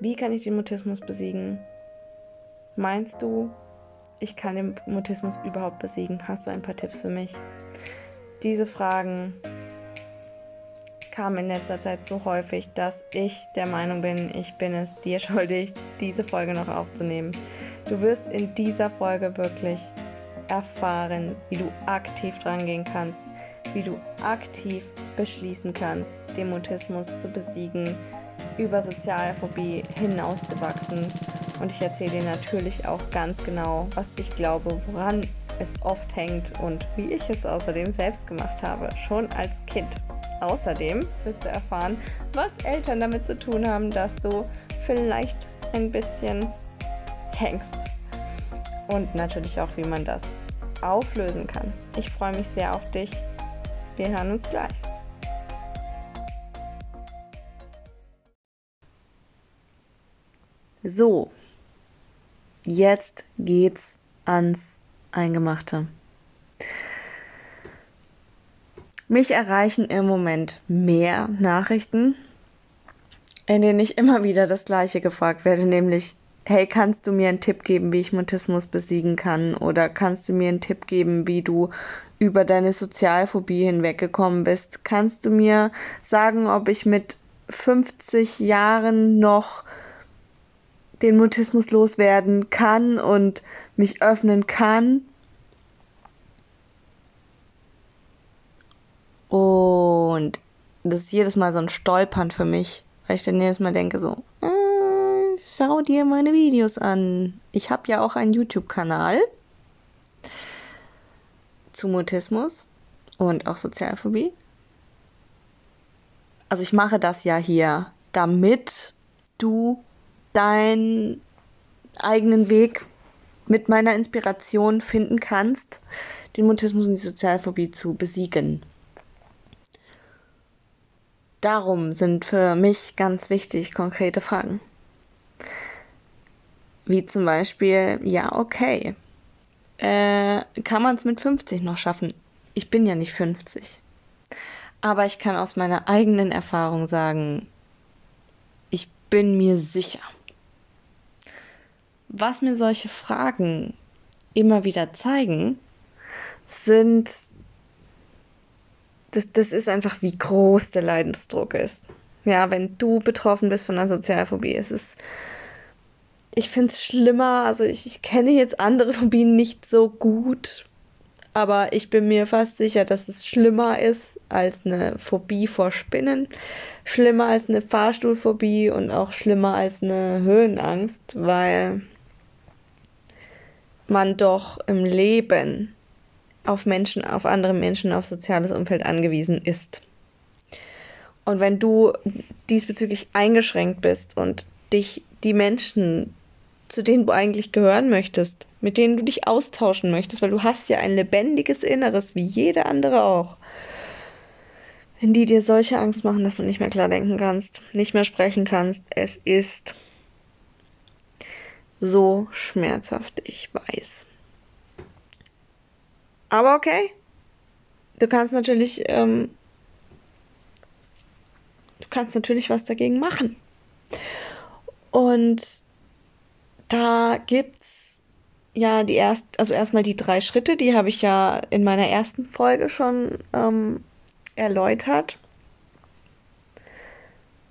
Wie kann ich den Mutismus besiegen? Meinst du, ich kann den Mutismus überhaupt besiegen? Hast du ein paar Tipps für mich? Diese Fragen kamen in letzter Zeit so häufig, dass ich der Meinung bin, ich bin es dir schuldig, diese Folge noch aufzunehmen. Du wirst in dieser Folge wirklich erfahren, wie du aktiv drangehen kannst, wie du aktiv beschließen kannst, den Mutismus zu besiegen, über Sozialphobie hinauszuwachsen. Und ich erzähle dir natürlich auch ganz genau, was ich glaube, woran es oft hängt und wie ich es außerdem selbst gemacht habe, schon als Kind. Außerdem wirst du erfahren, was Eltern damit zu tun haben, dass du vielleicht ein bisschen hängst. Und natürlich auch, wie man das auflösen kann. Ich freue mich sehr auf dich. Wir hören uns gleich. So, jetzt geht's ans Eingemachte. Mich erreichen im Moment mehr Nachrichten, in denen ich immer wieder das Gleiche gefragt werde, nämlich, hey, kannst du mir einen Tipp geben, wie ich Mutismus besiegen kann? Oder kannst du mir einen Tipp geben, wie du über deine Sozialphobie hinweggekommen bist? Kannst du mir sagen, ob ich mit 50 Jahren noch den Mutismus loswerden kann und mich öffnen kann? Und das ist jedes Mal so ein Stolpern für mich, weil ich dann jedes Mal denke so, äh, schau dir meine Videos an. Ich habe ja auch einen YouTube-Kanal zu Mutismus und auch Sozialphobie. Also ich mache das ja hier, damit du deinen eigenen Weg mit meiner Inspiration finden kannst, den Mutismus und die Sozialphobie zu besiegen. Darum sind für mich ganz wichtig konkrete Fragen. Wie zum Beispiel, ja, okay. Äh, kann man es mit 50 noch schaffen? Ich bin ja nicht 50. Aber ich kann aus meiner eigenen Erfahrung sagen, ich bin mir sicher. Was mir solche Fragen immer wieder zeigen, sind das, das ist einfach, wie groß der Leidensdruck ist. Ja, wenn du betroffen bist von einer Sozialphobie, es ist, ich finde es schlimmer, also ich, ich kenne jetzt andere Phobien nicht so gut, aber ich bin mir fast sicher, dass es schlimmer ist als eine Phobie vor Spinnen, schlimmer als eine Fahrstuhlphobie und auch schlimmer als eine Höhenangst, weil man doch im Leben auf Menschen, auf andere Menschen, auf soziales Umfeld angewiesen ist. Und wenn du diesbezüglich eingeschränkt bist und dich die Menschen, zu denen du eigentlich gehören möchtest, mit denen du dich austauschen möchtest, weil du hast ja ein lebendiges Inneres, wie jede andere auch, wenn die dir solche Angst machen, dass du nicht mehr klar denken kannst, nicht mehr sprechen kannst, es ist so schmerzhaft, ich weiß. Aber okay. Du kannst natürlich, ähm, du kannst natürlich was dagegen machen. Und da gibt's ja die erst, also erstmal die drei Schritte, die habe ich ja in meiner ersten Folge schon ähm, erläutert.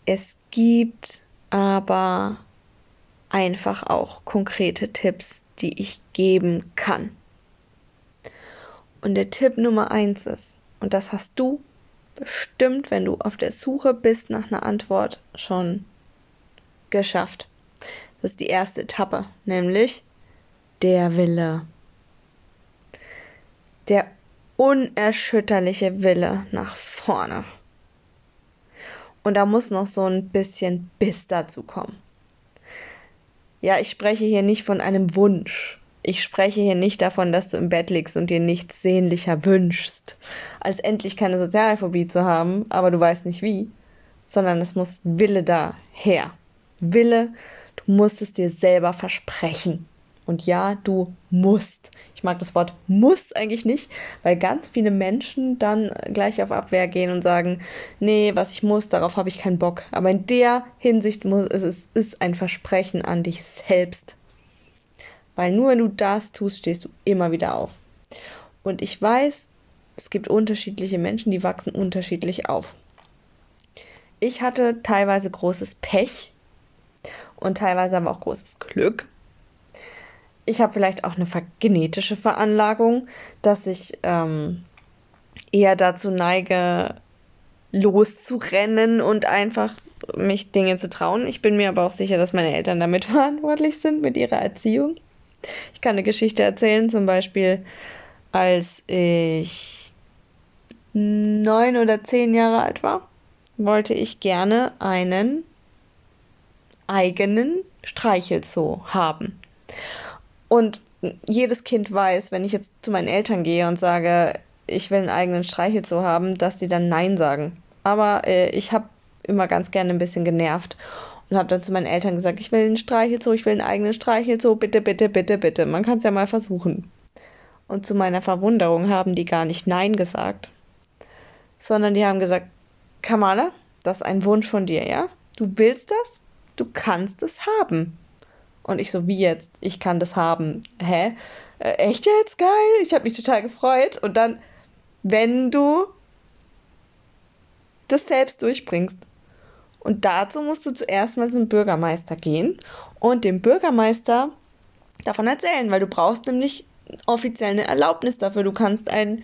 Es gibt aber einfach auch konkrete Tipps, die ich geben kann. Und der Tipp Nummer eins ist, und das hast du bestimmt, wenn du auf der Suche bist nach einer Antwort, schon geschafft. Das ist die erste Etappe, nämlich der Wille. Der unerschütterliche Wille nach vorne. Und da muss noch so ein bisschen Biss dazu kommen. Ja, ich spreche hier nicht von einem Wunsch, ich spreche hier nicht davon, dass du im Bett liegst und dir nichts sehnlicher wünschst, als endlich keine Sozialphobie zu haben, aber du weißt nicht wie, sondern es muss Wille daher. Wille, du musst es dir selber versprechen. Und ja, du musst. Ich mag das Wort muss eigentlich nicht, weil ganz viele Menschen dann gleich auf Abwehr gehen und sagen, nee, was ich muss, darauf habe ich keinen Bock. Aber in der Hinsicht muss es ist ein Versprechen an dich selbst. Weil nur wenn du das tust, stehst du immer wieder auf. Und ich weiß, es gibt unterschiedliche Menschen, die wachsen unterschiedlich auf. Ich hatte teilweise großes Pech und teilweise aber auch großes Glück ich habe vielleicht auch eine genetische Veranlagung, dass ich ähm, eher dazu neige, loszurennen und einfach mich Dinge zu trauen. Ich bin mir aber auch sicher, dass meine Eltern damit verantwortlich sind mit ihrer Erziehung. Ich kann eine Geschichte erzählen, zum Beispiel als ich neun oder zehn Jahre alt war, wollte ich gerne einen eigenen Streichelzoo haben. Und jedes Kind weiß, wenn ich jetzt zu meinen Eltern gehe und sage, ich will einen eigenen Streichelzoo haben, dass die dann Nein sagen. Aber äh, ich habe immer ganz gerne ein bisschen genervt und habe dann zu meinen Eltern gesagt, ich will einen Streichelzoo, ich will einen eigenen Streichelzoo, bitte, bitte, bitte, bitte. Man kann es ja mal versuchen. Und zu meiner Verwunderung haben die gar nicht Nein gesagt, sondern die haben gesagt, Kamala, das ist ein Wunsch von dir, ja? Du willst das? Du kannst es haben. Und ich so, wie jetzt? Ich kann das haben. Hä? Äh, echt jetzt? Geil. Ich habe mich total gefreut. Und dann, wenn du das selbst durchbringst. Und dazu musst du zuerst mal zum Bürgermeister gehen und dem Bürgermeister davon erzählen, weil du brauchst nämlich offiziell eine Erlaubnis dafür. Du kannst ein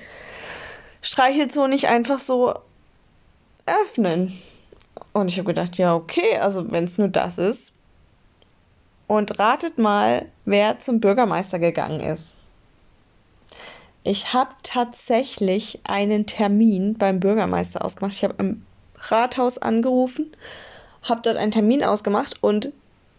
Streichelzoo nicht einfach so öffnen. Und ich habe gedacht, ja, okay, also wenn es nur das ist, und ratet mal, wer zum Bürgermeister gegangen ist. Ich habe tatsächlich einen Termin beim Bürgermeister ausgemacht. Ich habe im Rathaus angerufen, habe dort einen Termin ausgemacht und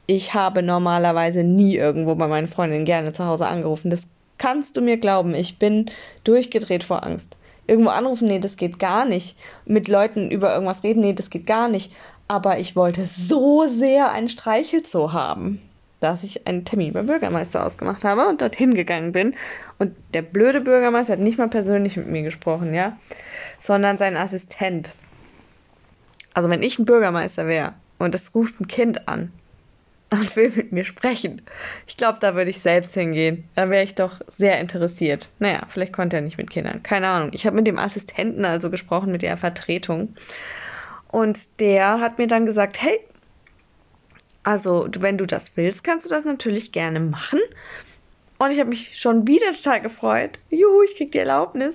ich habe normalerweise nie irgendwo bei meinen Freundinnen gerne zu Hause angerufen. Das kannst du mir glauben. Ich bin durchgedreht vor Angst. Irgendwo anrufen, nee, das geht gar nicht. Mit Leuten über irgendwas reden, nee, das geht gar nicht. Aber ich wollte so sehr ein Streichelzoo haben dass ich einen Termin beim Bürgermeister ausgemacht habe und dorthin gegangen bin. Und der blöde Bürgermeister hat nicht mal persönlich mit mir gesprochen, ja, sondern sein Assistent. Also wenn ich ein Bürgermeister wäre und es ruft ein Kind an und will mit mir sprechen, ich glaube, da würde ich selbst hingehen. Da wäre ich doch sehr interessiert. Naja, vielleicht konnte er nicht mit Kindern. Keine Ahnung. Ich habe mit dem Assistenten also gesprochen, mit der Vertretung. Und der hat mir dann gesagt, hey, also, wenn du das willst, kannst du das natürlich gerne machen. Und ich habe mich schon wieder total gefreut. Juhu, ich krieg die Erlaubnis.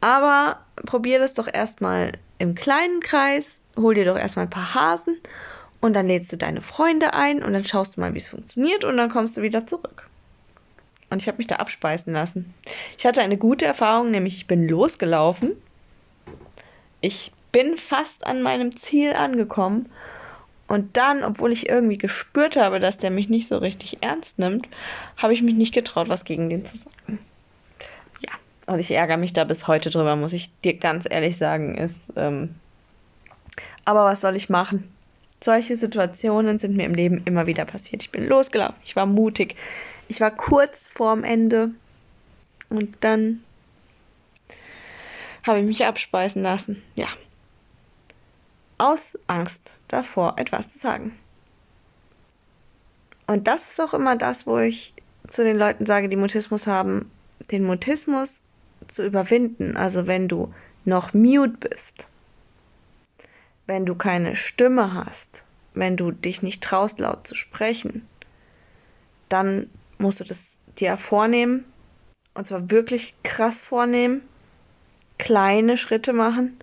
Aber probier das doch erstmal im kleinen Kreis. Hol dir doch erstmal ein paar Hasen. Und dann lädst du deine Freunde ein und dann schaust du mal, wie es funktioniert und dann kommst du wieder zurück. Und ich habe mich da abspeisen lassen. Ich hatte eine gute Erfahrung, nämlich ich bin losgelaufen. Ich bin fast an meinem Ziel angekommen und dann, obwohl ich irgendwie gespürt habe, dass der mich nicht so richtig ernst nimmt, habe ich mich nicht getraut, was gegen den zu sagen. Ja, und ich ärgere mich da bis heute drüber, muss ich dir ganz ehrlich sagen. Ist, ähm aber was soll ich machen? Solche Situationen sind mir im Leben immer wieder passiert. Ich bin losgelaufen, ich war mutig, ich war kurz vorm Ende und dann habe ich mich abspeisen lassen. Ja, aus Angst davor, etwas zu sagen. Und das ist auch immer das, wo ich zu den Leuten sage, die Mutismus haben, den Mutismus zu überwinden. Also wenn du noch mute bist, wenn du keine Stimme hast, wenn du dich nicht traust, laut zu sprechen, dann musst du das dir vornehmen. Und zwar wirklich krass vornehmen, kleine Schritte machen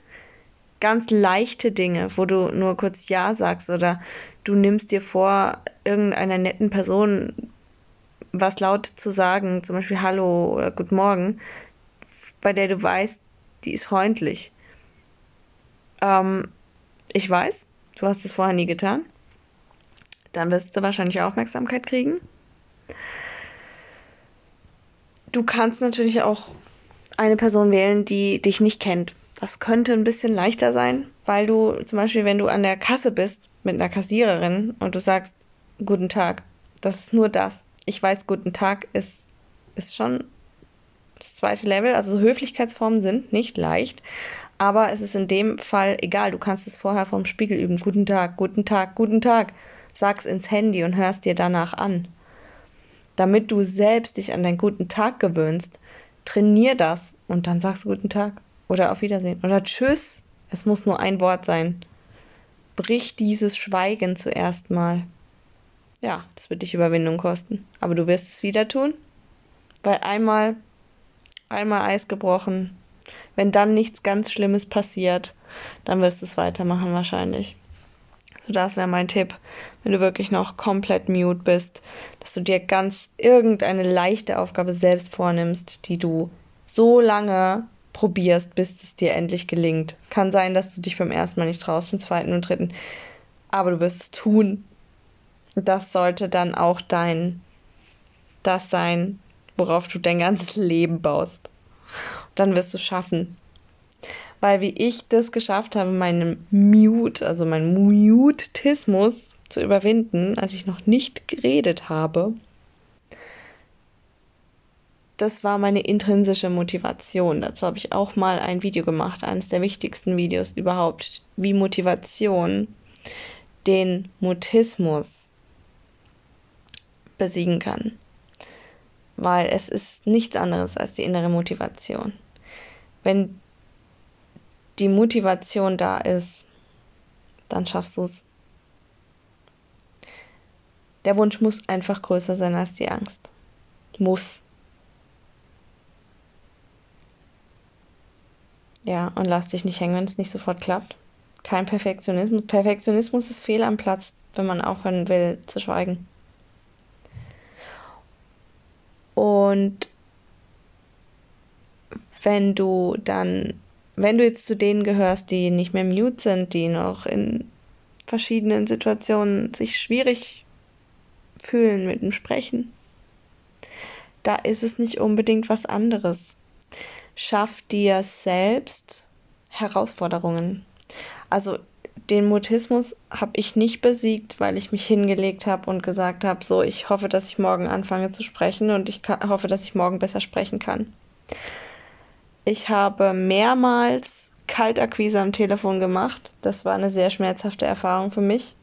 ganz leichte Dinge, wo du nur kurz Ja sagst oder du nimmst dir vor, irgendeiner netten Person was laut zu sagen, zum Beispiel Hallo oder Guten Morgen, bei der du weißt, die ist freundlich. Ähm, ich weiß, du hast es vorher nie getan. Dann wirst du wahrscheinlich Aufmerksamkeit kriegen. Du kannst natürlich auch eine Person wählen, die dich nicht kennt, das könnte ein bisschen leichter sein, weil du zum Beispiel, wenn du an der Kasse bist mit einer Kassiererin und du sagst, guten Tag, das ist nur das. Ich weiß, guten Tag ist, ist schon das zweite Level. Also Höflichkeitsformen sind nicht leicht. Aber es ist in dem Fall egal. Du kannst es vorher vom Spiegel üben. Guten Tag, guten Tag, guten Tag. Sag's ins Handy und hörst dir danach an. Damit du selbst dich an deinen guten Tag gewöhnst, trainier das und dann sagst du guten Tag oder auf Wiedersehen oder tschüss. Es muss nur ein Wort sein. Brich dieses Schweigen zuerst mal. Ja, das wird dich Überwindung kosten. Aber du wirst es wieder tun. Weil einmal, einmal Eis gebrochen. Wenn dann nichts ganz Schlimmes passiert, dann wirst du es weitermachen wahrscheinlich. So, das wäre mein Tipp, wenn du wirklich noch komplett mute bist, dass du dir ganz irgendeine leichte Aufgabe selbst vornimmst, die du so lange probierst, bis es dir endlich gelingt. Kann sein, dass du dich beim ersten Mal nicht traust, beim zweiten und dritten, aber du wirst es tun. Das sollte dann auch dein, das sein, worauf du dein ganzes Leben baust. Dann wirst du es schaffen. Weil wie ich das geschafft habe, meinen Mute, also meinen Mutismus zu überwinden, als ich noch nicht geredet habe, das war meine intrinsische Motivation. Dazu habe ich auch mal ein Video gemacht, eines der wichtigsten Videos überhaupt, wie Motivation den Mutismus besiegen kann. Weil es ist nichts anderes als die innere Motivation. Wenn die Motivation da ist, dann schaffst du es. Der Wunsch muss einfach größer sein als die Angst. Muss. Ja, und lass dich nicht hängen, wenn es nicht sofort klappt. Kein Perfektionismus. Perfektionismus ist fehl am Platz, wenn man aufhören will zu schweigen. Und wenn du dann, wenn du jetzt zu denen gehörst, die nicht mehr mute sind, die noch in verschiedenen Situationen sich schwierig fühlen mit dem Sprechen, da ist es nicht unbedingt was anderes schaff dir selbst Herausforderungen. Also den Mutismus habe ich nicht besiegt, weil ich mich hingelegt habe und gesagt habe, so, ich hoffe, dass ich morgen anfange zu sprechen und ich hoffe, dass ich morgen besser sprechen kann. Ich habe mehrmals Kaltakquise am Telefon gemacht. Das war eine sehr schmerzhafte Erfahrung für mich,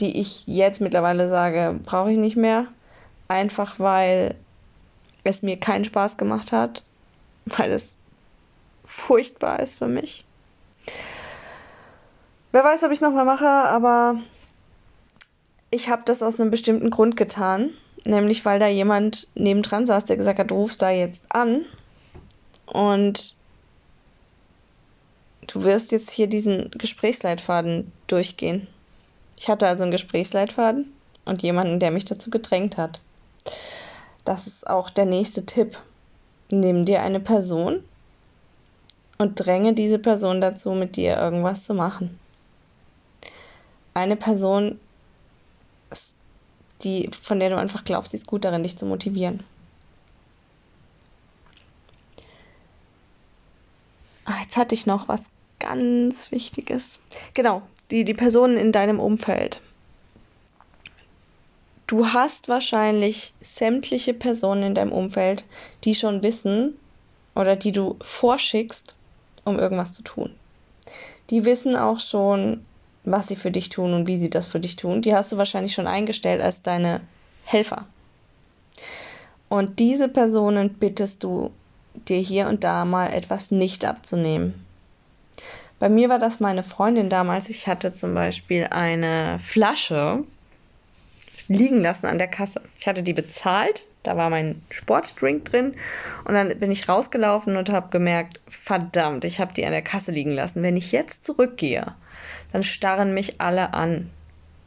die ich jetzt mittlerweile sage, brauche ich nicht mehr. Einfach weil es mir keinen Spaß gemacht hat weil es furchtbar ist für mich. Wer weiß, ob ich es nochmal mache, aber ich habe das aus einem bestimmten Grund getan. Nämlich, weil da jemand nebendran saß, der gesagt hat, du rufst da jetzt an und du wirst jetzt hier diesen Gesprächsleitfaden durchgehen. Ich hatte also einen Gesprächsleitfaden und jemanden, der mich dazu gedrängt hat. Das ist auch der nächste Tipp. Nimm dir eine Person und dränge diese Person dazu, mit dir irgendwas zu machen. Eine Person, die, von der du einfach glaubst, sie ist gut darin, dich zu motivieren. Ah, jetzt hatte ich noch was ganz Wichtiges. Genau, die, die Personen in deinem Umfeld. Du hast wahrscheinlich sämtliche Personen in deinem Umfeld, die schon wissen oder die du vorschickst, um irgendwas zu tun. Die wissen auch schon, was sie für dich tun und wie sie das für dich tun. Die hast du wahrscheinlich schon eingestellt als deine Helfer. Und diese Personen bittest du dir hier und da mal etwas nicht abzunehmen. Bei mir war das meine Freundin damals. Ich hatte zum Beispiel eine Flasche liegen lassen an der Kasse. Ich hatte die bezahlt, da war mein Sportdrink drin und dann bin ich rausgelaufen und habe gemerkt, verdammt, ich habe die an der Kasse liegen lassen. Wenn ich jetzt zurückgehe, dann starren mich alle an.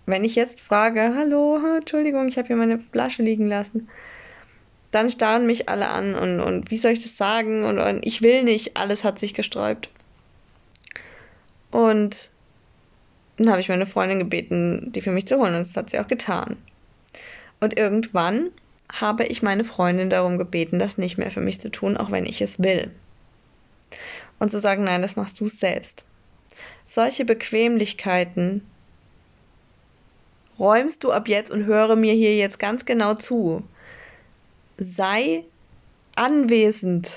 Wenn ich jetzt frage, hallo, Entschuldigung, ich habe hier meine Flasche liegen lassen, dann starren mich alle an und, und wie soll ich das sagen und, und ich will nicht, alles hat sich gesträubt. Und dann habe ich meine Freundin gebeten, die für mich zu holen und das hat sie auch getan. Und irgendwann habe ich meine Freundin darum gebeten, das nicht mehr für mich zu tun, auch wenn ich es will. Und zu sagen, nein, das machst du selbst. Solche Bequemlichkeiten räumst du ab jetzt und höre mir hier jetzt ganz genau zu. sei anwesend,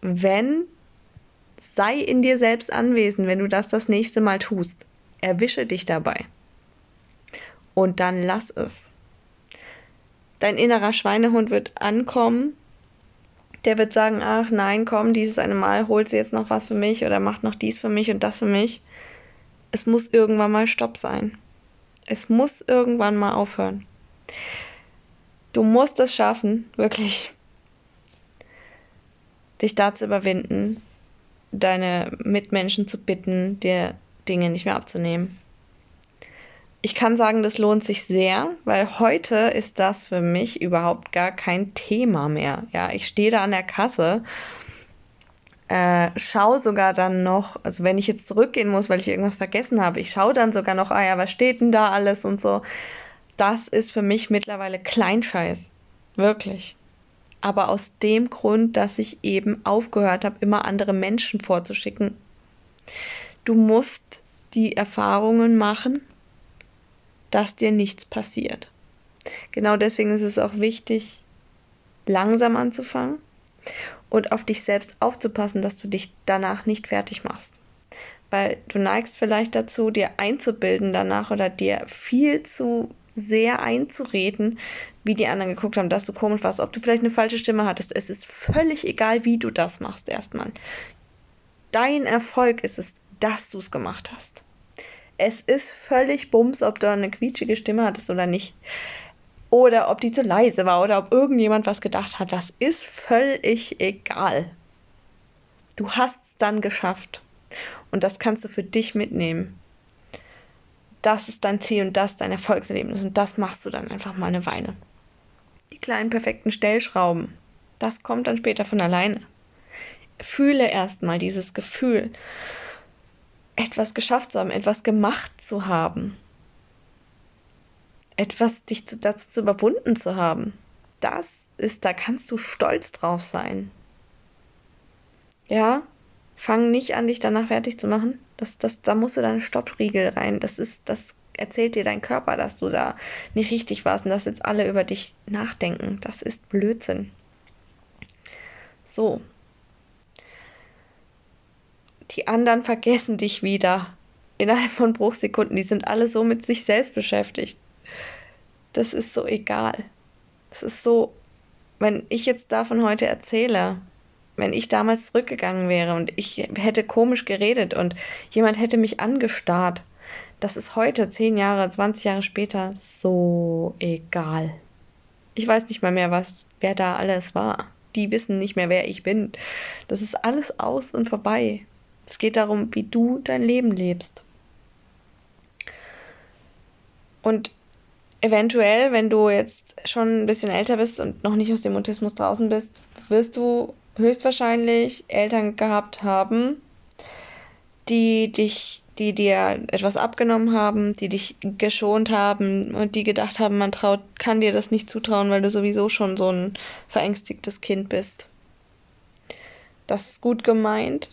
wenn, sei in dir selbst anwesend, wenn du das das nächste Mal tust. Erwische dich dabei. Und dann lass es. Dein innerer Schweinehund wird ankommen. Der wird sagen, ach nein, komm, dieses eine Mal holt sie jetzt noch was für mich oder macht noch dies für mich und das für mich. Es muss irgendwann mal Stopp sein. Es muss irgendwann mal aufhören. Du musst es schaffen, wirklich, dich da zu überwinden, deine Mitmenschen zu bitten, dir Dinge nicht mehr abzunehmen. Ich kann sagen, das lohnt sich sehr, weil heute ist das für mich überhaupt gar kein Thema mehr. Ja, ich stehe da an der Kasse, äh, schaue sogar dann noch, also wenn ich jetzt zurückgehen muss, weil ich irgendwas vergessen habe, ich schaue dann sogar noch, ah ja, was steht denn da alles und so. Das ist für mich mittlerweile Kleinscheiß. Wirklich. Aber aus dem Grund, dass ich eben aufgehört habe, immer andere Menschen vorzuschicken. Du musst die Erfahrungen machen, dass dir nichts passiert. Genau deswegen ist es auch wichtig, langsam anzufangen und auf dich selbst aufzupassen, dass du dich danach nicht fertig machst. Weil du neigst vielleicht dazu, dir einzubilden danach oder dir viel zu sehr einzureden, wie die anderen geguckt haben, dass du komisch warst, ob du vielleicht eine falsche Stimme hattest. Es ist völlig egal, wie du das machst erstmal. Dein Erfolg ist es, dass du es gemacht hast. Es ist völlig bums, ob du eine quietschige Stimme hattest oder nicht. Oder ob die zu leise war oder ob irgendjemand was gedacht hat. Das ist völlig egal. Du hast es dann geschafft. Und das kannst du für dich mitnehmen. Das ist dein Ziel und das dein Erfolgserlebnis. Und das machst du dann einfach mal eine Weile. Die kleinen perfekten Stellschrauben. Das kommt dann später von alleine. Fühle erstmal dieses Gefühl etwas geschafft zu haben, etwas gemacht zu haben, etwas dich zu, dazu zu überwunden zu haben. Das ist, da kannst du stolz drauf sein. Ja, fang nicht an, dich danach fertig zu machen. Das, das, da musst du deinen Stoppriegel rein. Das ist, das erzählt dir dein Körper, dass du da nicht richtig warst und dass jetzt alle über dich nachdenken. Das ist Blödsinn. So, die anderen vergessen dich wieder. Innerhalb von Bruchsekunden. Die sind alle so mit sich selbst beschäftigt. Das ist so egal. Das ist so, wenn ich jetzt davon heute erzähle, wenn ich damals zurückgegangen wäre und ich hätte komisch geredet und jemand hätte mich angestarrt, das ist heute, zehn Jahre, 20 Jahre später, so egal. Ich weiß nicht mal mehr, was, wer da alles war. Die wissen nicht mehr, wer ich bin. Das ist alles aus und vorbei. Es geht darum, wie du dein Leben lebst. Und eventuell, wenn du jetzt schon ein bisschen älter bist und noch nicht aus dem Mutismus draußen bist, wirst du höchstwahrscheinlich Eltern gehabt haben, die dich, die dir etwas abgenommen haben, die dich geschont haben und die gedacht haben, man traut, kann dir das nicht zutrauen, weil du sowieso schon so ein verängstigtes Kind bist. Das ist gut gemeint,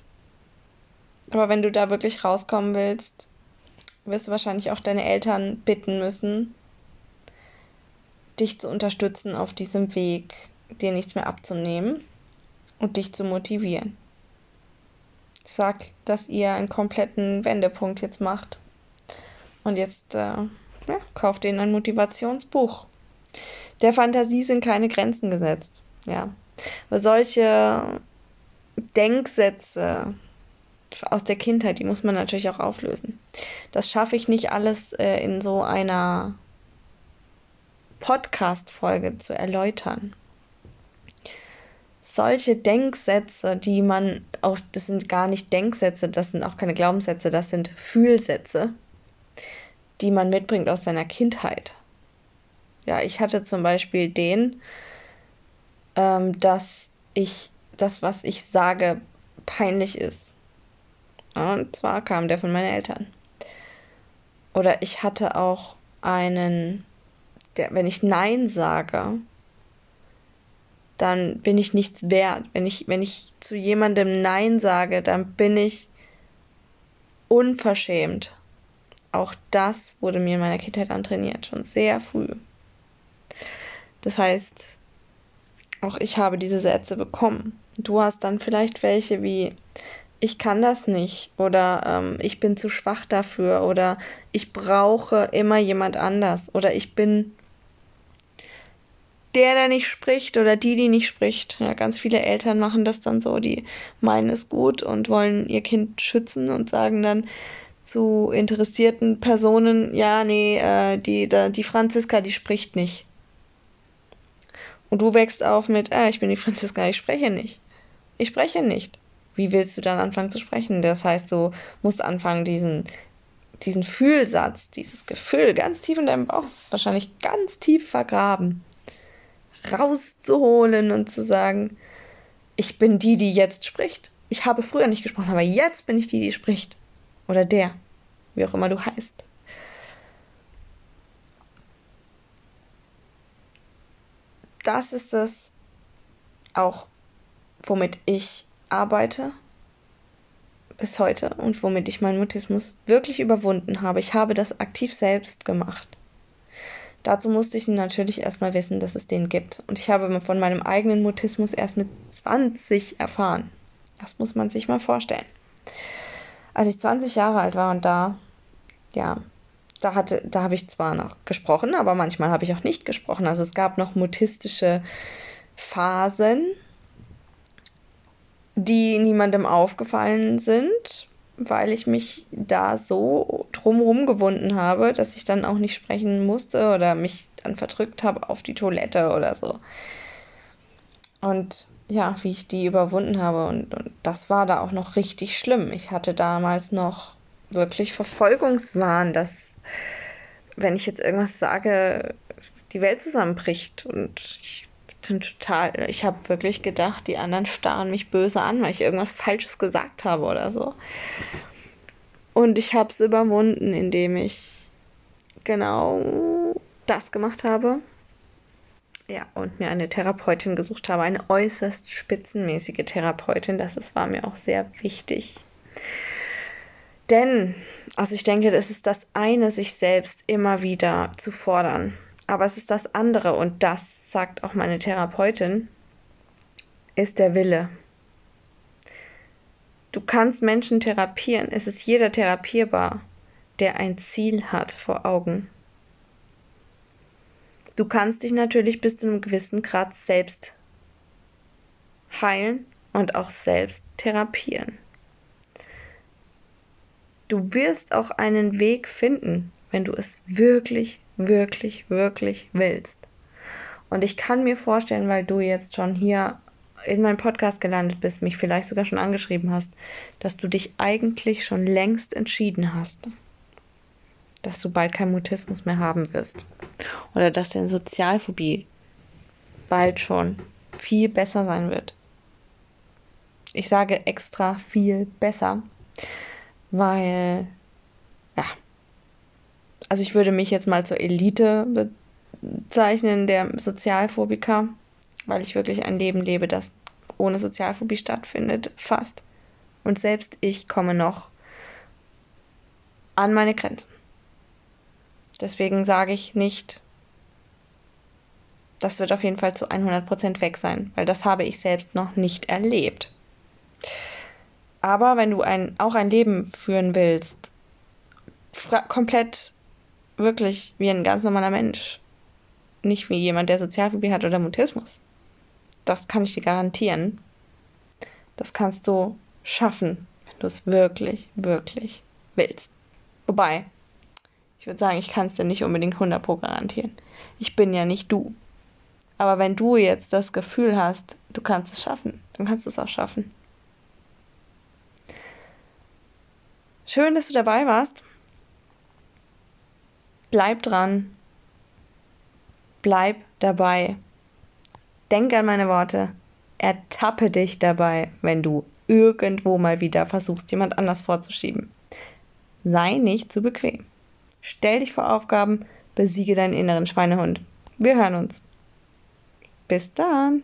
aber wenn du da wirklich rauskommen willst, wirst du wahrscheinlich auch deine Eltern bitten müssen, dich zu unterstützen auf diesem Weg, dir nichts mehr abzunehmen und dich zu motivieren. Sag, dass ihr einen kompletten Wendepunkt jetzt macht. Und jetzt äh, ja, kauft ihnen ein Motivationsbuch. Der Fantasie sind keine Grenzen gesetzt. Ja. Aber solche Denksätze, aus der Kindheit, die muss man natürlich auch auflösen. Das schaffe ich nicht alles äh, in so einer Podcast-Folge zu erläutern. Solche Denksätze, die man auch, das sind gar nicht Denksätze, das sind auch keine Glaubenssätze, das sind Fühlsätze, die man mitbringt aus seiner Kindheit. Ja, ich hatte zum Beispiel den, ähm, dass ich das, was ich sage, peinlich ist. Und zwar kam der von meinen Eltern. Oder ich hatte auch einen, der, wenn ich Nein sage, dann bin ich nichts wert. Wenn ich, wenn ich zu jemandem Nein sage, dann bin ich unverschämt. Auch das wurde mir in meiner Kindheit antrainiert, schon sehr früh. Das heißt, auch ich habe diese Sätze bekommen. Du hast dann vielleicht welche wie ich kann das nicht oder ähm, ich bin zu schwach dafür oder ich brauche immer jemand anders oder ich bin der, der nicht spricht oder die, die nicht spricht. Ja, ganz viele Eltern machen das dann so, die meinen es gut und wollen ihr Kind schützen und sagen dann zu interessierten Personen, ja, nee, äh, die, da, die Franziska, die spricht nicht. Und du wächst auf mit, äh, ich bin die Franziska, ich spreche nicht. Ich spreche nicht. Wie willst du dann anfangen zu sprechen? Das heißt, du musst anfangen, diesen, diesen Fühlsatz, dieses Gefühl ganz tief in deinem Bauch, ist wahrscheinlich ganz tief vergraben, rauszuholen und zu sagen, ich bin die, die jetzt spricht. Ich habe früher nicht gesprochen, aber jetzt bin ich die, die spricht. Oder der, wie auch immer du heißt. Das ist es auch, womit ich arbeite bis heute und womit ich meinen Mutismus wirklich überwunden habe. Ich habe das aktiv selbst gemacht. Dazu musste ich natürlich erstmal wissen, dass es den gibt. Und ich habe von meinem eigenen Mutismus erst mit 20 erfahren. Das muss man sich mal vorstellen. Als ich 20 Jahre alt war und da, ja, da hatte, da habe ich zwar noch gesprochen, aber manchmal habe ich auch nicht gesprochen. Also es gab noch mutistische Phasen, die niemandem aufgefallen sind, weil ich mich da so drumherum gewunden habe, dass ich dann auch nicht sprechen musste oder mich dann verdrückt habe auf die Toilette oder so. Und ja, wie ich die überwunden habe und, und das war da auch noch richtig schlimm. Ich hatte damals noch wirklich Verfolgungswahn, dass wenn ich jetzt irgendwas sage, die Welt zusammenbricht und ich bin total, ich habe wirklich gedacht, die anderen starren mich böse an, weil ich irgendwas Falsches gesagt habe oder so. Und ich habe es überwunden, indem ich genau das gemacht habe. Ja, und mir eine Therapeutin gesucht habe, eine äußerst spitzenmäßige Therapeutin. Das ist, war mir auch sehr wichtig. Denn, also ich denke, es ist das eine, sich selbst immer wieder zu fordern. Aber es ist das andere, und das sagt auch meine Therapeutin, ist der Wille. Du kannst Menschen therapieren. Es ist jeder therapierbar, der ein Ziel hat vor Augen. Du kannst dich natürlich bis zu einem gewissen Grad selbst heilen und auch selbst therapieren. Du wirst auch einen Weg finden, wenn du es wirklich, wirklich, wirklich willst. Und ich kann mir vorstellen, weil du jetzt schon hier in meinem Podcast gelandet bist, mich vielleicht sogar schon angeschrieben hast, dass du dich eigentlich schon längst entschieden hast, dass du bald keinen Mutismus mehr haben wirst. Oder dass deine Sozialphobie bald schon viel besser sein wird. Ich sage extra viel besser, weil, ja, also ich würde mich jetzt mal zur Elite bezeichnen der Sozialphobiker weil ich wirklich ein Leben lebe, das ohne Sozialphobie stattfindet, fast. Und selbst ich komme noch an meine Grenzen. Deswegen sage ich nicht, das wird auf jeden Fall zu 100% weg sein, weil das habe ich selbst noch nicht erlebt. Aber wenn du ein, auch ein Leben führen willst, komplett wirklich wie ein ganz normaler Mensch, nicht wie jemand, der Sozialphobie hat oder Mutismus, das kann ich dir garantieren. Das kannst du schaffen, wenn du es wirklich, wirklich willst. Wobei, ich würde sagen, ich kann es dir nicht unbedingt 100 Pro garantieren. Ich bin ja nicht du. Aber wenn du jetzt das Gefühl hast, du kannst es schaffen, dann kannst du es auch schaffen. Schön, dass du dabei warst. Bleib dran. Bleib dabei. Denk an meine Worte. Ertappe dich dabei, wenn du irgendwo mal wieder versuchst, jemand anders vorzuschieben. Sei nicht zu bequem. Stell dich vor Aufgaben, besiege deinen inneren Schweinehund. Wir hören uns. Bis dann.